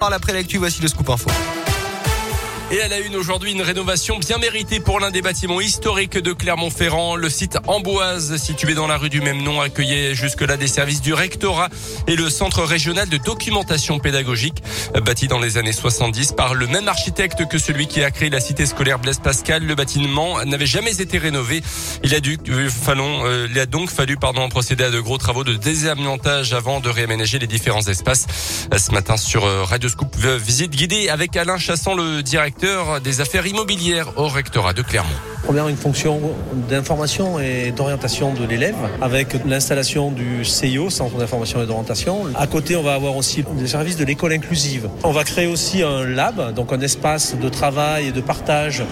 Par l'après lecture, voici le scoop info. Et elle a une aujourd'hui une rénovation bien méritée pour l'un des bâtiments historiques de Clermont-Ferrand. Le site Amboise, situé dans la rue du même nom, accueillait jusque-là des services du rectorat et le centre régional de documentation pédagogique, bâti dans les années 70 par le même architecte que celui qui a créé la cité scolaire Blaise Pascal. Le bâtiment n'avait jamais été rénové. Il a dû, euh, euh, donc fallu, pardon, procéder à de gros travaux de désamiantage avant de réaménager les différents espaces. Ce matin sur euh, Radio Scoop, visite guidée avec Alain Chasson, le directeur des affaires immobilières au rectorat de Clermont. Première, une fonction d'information et d'orientation de l'élève avec l'installation du CIO, Centre d'information et d'orientation. À côté, on va avoir aussi des services de l'école inclusive. On va créer aussi un lab, donc un espace de travail et de partage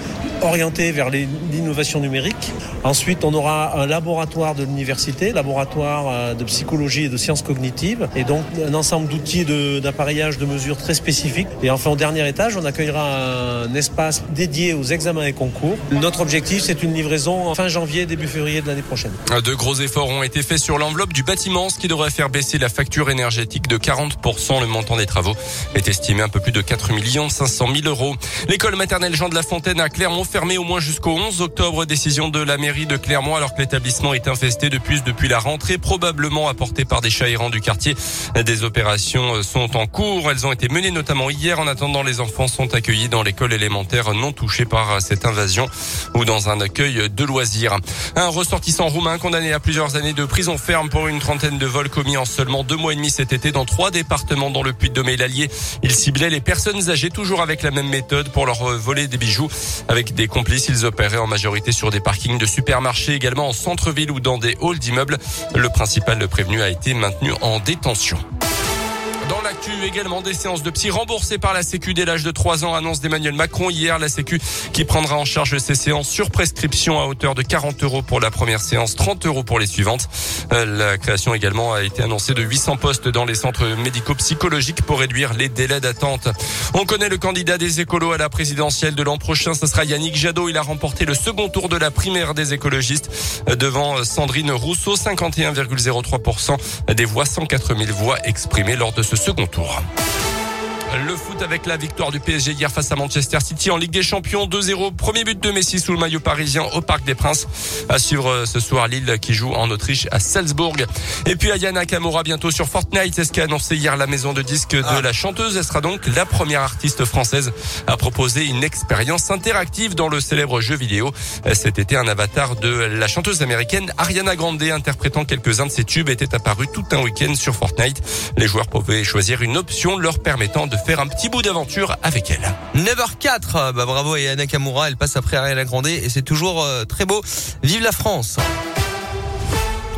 orienté vers l'innovation numérique. Ensuite, on aura un laboratoire de l'université, laboratoire euh, de psychologie et de sciences cognitives, et donc un ensemble d'outils d'appareillage de, mesures très spécifiques. Et enfin, au dernier étage, on accueillera un espace dédié aux examens et concours. Notre objectif, c'est une livraison fin janvier, début février de l'année prochaine. De gros efforts ont été faits sur l'enveloppe du bâtiment, ce qui devrait faire baisser la facture énergétique de 40%. Le montant des travaux est estimé un peu plus de 4 500 000 euros. L'école maternelle Jean de la Fontaine à Clermont fermée au moins jusqu'au 11 octobre. Décision de la mairie de Clermont alors que l'établissement est infesté depuis, depuis la rentrée, probablement apporté par des chats errants du quartier. Des opérations sont en cours. Elles ont été menées notamment hier. En attendant, les enfants sont accueillis dans l'école élémentaire non touché par cette invasion dans un accueil de loisirs. Un ressortissant roumain condamné à plusieurs années de prison ferme pour une trentaine de vols commis en seulement deux mois et demi cet été dans trois départements dans le Puy-de-Dôme et l'Allier. Il ciblait les personnes âgées toujours avec la même méthode pour leur voler des bijoux. Avec des complices, ils opéraient en majorité sur des parkings de supermarchés, également en centre-ville ou dans des halls d'immeubles. Le principal prévenu a été maintenu en détention. Dans l'actu également des séances de psy remboursées par la Sécu dès l'âge de 3 ans, annonce d'Emmanuel Macron hier. La Sécu qui prendra en charge ces séances sur prescription à hauteur de 40 euros pour la première séance, 30 euros pour les suivantes. Euh, la création également a été annoncée de 800 postes dans les centres médico-psychologiques pour réduire les délais d'attente. On connaît le candidat des écolos à la présidentielle de l'an prochain. Ce sera Yannick Jadot. Il a remporté le second tour de la primaire des écologistes devant Sandrine Rousseau, 51,03% des voix, 104 000 voix exprimées lors de ce second tour. Le foot avec la victoire du PSG hier face à Manchester City en Ligue des Champions 2-0. Premier but de Messi sous le maillot parisien au Parc des Princes. À suivre euh, ce soir Lille qui joue en Autriche à Salzbourg. Et puis Ayana Kamura bientôt sur Fortnite. C'est ce qu'a annoncé hier la maison de disques de ah. la chanteuse. Elle sera donc la première artiste française à proposer une expérience interactive dans le célèbre jeu vidéo. Cet été, un avatar de la chanteuse américaine Ariana Grande interprétant quelques-uns de ses tubes était apparu tout un week-end sur Fortnite. Les joueurs pouvaient choisir une option leur permettant de faire un petit bout d'aventure avec elle. 9h04, bah bravo et Anna Kamura, elle passe après Ariana Grande et c'est toujours euh, très beau. Vive la France